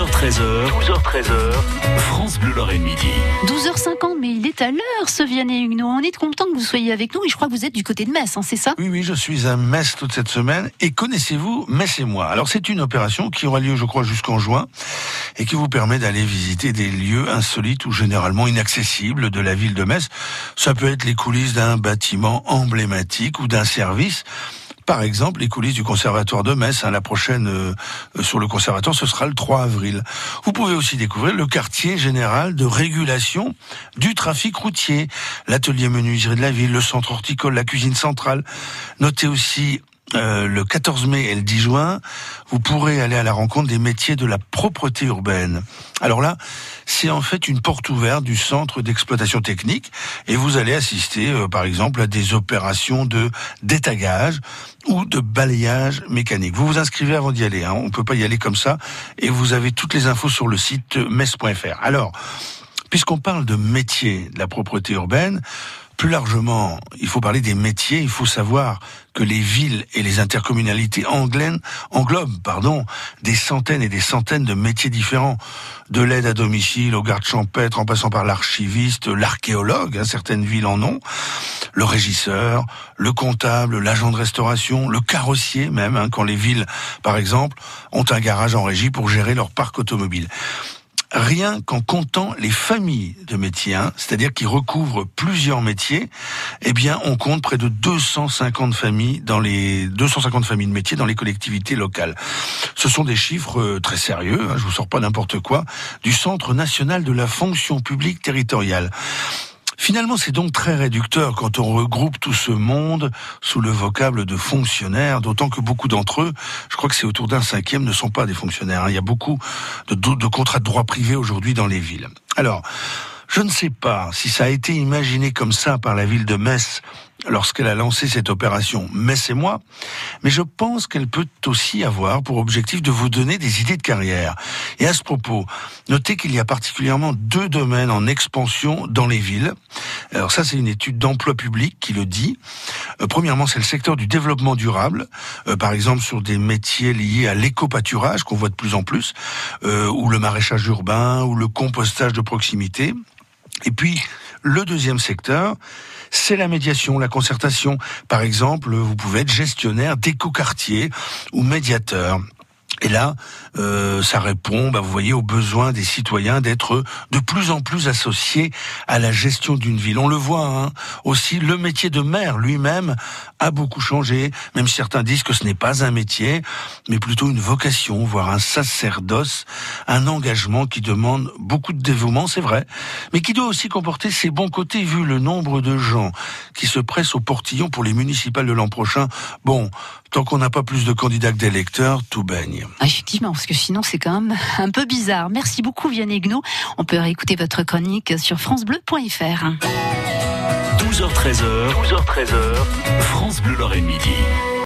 12h13h, 12h13h, France Bleu Lorraine Midi. 12h50, mais il est à l'heure, ce Vianney Huguenot. On est content que vous soyez avec nous et je crois que vous êtes du côté de Metz, hein, c'est ça? Oui, oui, je suis à Metz toute cette semaine. Et connaissez-vous Metz et moi? Alors, c'est une opération qui aura lieu, je crois, jusqu'en juin et qui vous permet d'aller visiter des lieux insolites ou généralement inaccessibles de la ville de Metz. Ça peut être les coulisses d'un bâtiment emblématique ou d'un service par exemple les coulisses du conservatoire de Metz. Hein, la prochaine euh, sur le conservatoire, ce sera le 3 avril. Vous pouvez aussi découvrir le quartier général de régulation du trafic routier, l'atelier menuiserie de la ville, le centre horticole, la cuisine centrale. Notez aussi euh, le 14 mai et le 10 juin, vous pourrez aller à la rencontre des métiers de la propreté urbaine. Alors là, c'est en fait une porte ouverte du centre d'exploitation technique et vous allez assister, euh, par exemple, à des opérations de détagage ou de balayage mécanique. Vous vous inscrivez avant d'y aller, hein, on peut pas y aller comme ça et vous avez toutes les infos sur le site mes.fr. Alors, puisqu'on parle de métier de la propreté urbaine, plus largement, il faut parler des métiers. Il faut savoir que les villes et les intercommunalités anglaises englobent, pardon, des centaines et des centaines de métiers différents, de l'aide à domicile au garde champêtre, en passant par l'archiviste, l'archéologue. Hein, certaines villes en ont, le régisseur, le comptable, l'agent de restauration, le carrossier même, hein, quand les villes, par exemple, ont un garage en régie pour gérer leur parc automobile rien qu'en comptant les familles de métiers, hein, c'est-à-dire qui recouvrent plusieurs métiers, eh bien, on compte près de 250 familles dans les 250 familles de métiers dans les collectivités locales. Ce sont des chiffres euh, très sérieux, hein, je vous sors pas n'importe quoi, du Centre national de la fonction publique territoriale. Finalement, c'est donc très réducteur quand on regroupe tout ce monde sous le vocable de fonctionnaires, d'autant que beaucoup d'entre eux, je crois que c'est autour d'un cinquième, ne sont pas des fonctionnaires. Hein. Il y a beaucoup de, de contrats de droit privé aujourd'hui dans les villes. Alors, je ne sais pas si ça a été imaginé comme ça par la ville de Metz lorsqu'elle a lancé cette opération Metz et moi, mais je pense qu'elle peut aussi avoir pour objectif de vous donner des idées de carrière. Et à ce propos, notez qu'il y a particulièrement deux domaines en expansion dans les villes. Alors ça, c'est une étude d'emploi public qui le dit. Euh, premièrement, c'est le secteur du développement durable, euh, par exemple sur des métiers liés à l'éco-pâturage qu'on voit de plus en plus, euh, ou le maraîchage urbain, ou le compostage de proximité. Et puis, le deuxième secteur, c'est la médiation, la concertation. Par exemple, vous pouvez être gestionnaire d'éco-quartier ou médiateur. Et là, euh, ça répond, bah, vous voyez, aux besoins des citoyens d'être de plus en plus associés à la gestion d'une ville. On le voit hein, aussi, le métier de maire lui-même a beaucoup changé. Même certains disent que ce n'est pas un métier, mais plutôt une vocation, voire un sacerdoce, un engagement qui demande beaucoup de dévouement, c'est vrai, mais qui doit aussi comporter ses bons côtés vu le nombre de gens qui se pressent au portillon pour les municipales de l'an prochain. Bon, tant qu'on n'a pas plus de candidats que d'électeurs, tout baigne. Ah, effectivement, parce que sinon c'est quand même un peu bizarre. Merci beaucoup Vianney Gno. On peut réécouter votre chronique sur francebleu.fr. 12h13h, 12h13h, France Bleu Lorraine Midi.